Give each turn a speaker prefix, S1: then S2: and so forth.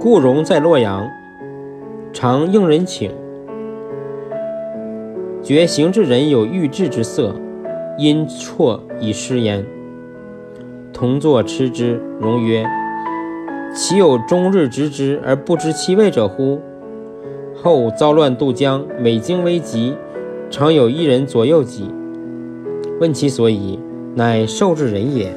S1: 顾荣在洛阳，常应人请。觉行之人有欲志之色，因错以失焉。同坐吃之荣曰：‘岂有终日执之而不知其味者乎？’后遭乱渡江，每经危急，常有一人左右己。问其所以，乃受之人也。